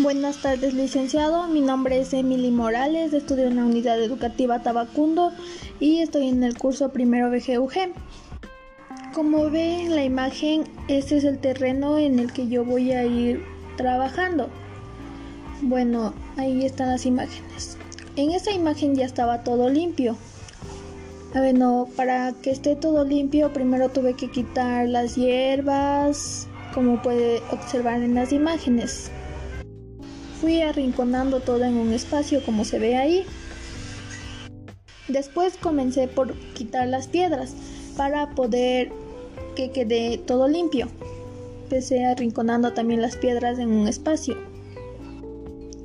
Buenas tardes, licenciado. Mi nombre es Emily Morales, estudio en la unidad educativa Tabacundo y estoy en el curso primero BGUG. Como ve en la imagen, este es el terreno en el que yo voy a ir trabajando. Bueno, ahí están las imágenes. En esa imagen ya estaba todo limpio. Bueno, para que esté todo limpio, primero tuve que quitar las hierbas, como puede observar en las imágenes. Fui arrinconando todo en un espacio como se ve ahí. Después comencé por quitar las piedras para poder que quede todo limpio. Empecé arrinconando también las piedras en un espacio.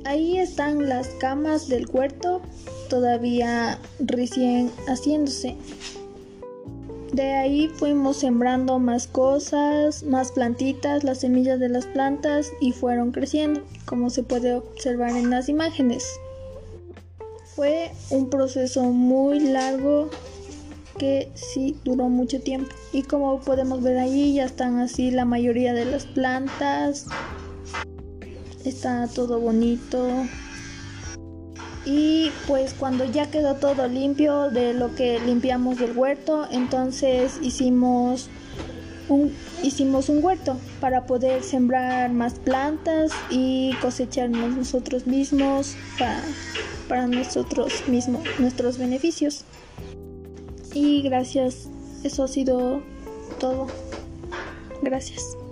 Ahí están las camas del huerto todavía recién haciéndose. De ahí fuimos sembrando más cosas, más plantitas, las semillas de las plantas y fueron creciendo, como se puede observar en las imágenes. Fue un proceso muy largo que sí duró mucho tiempo. Y como podemos ver ahí ya están así la mayoría de las plantas. Está todo bonito, y pues cuando ya quedó todo limpio de lo que limpiamos del huerto, entonces hicimos un, hicimos un huerto para poder sembrar más plantas y cosecharnos nosotros mismos para, para nosotros mismos, nuestros beneficios. Y gracias, eso ha sido todo. Gracias.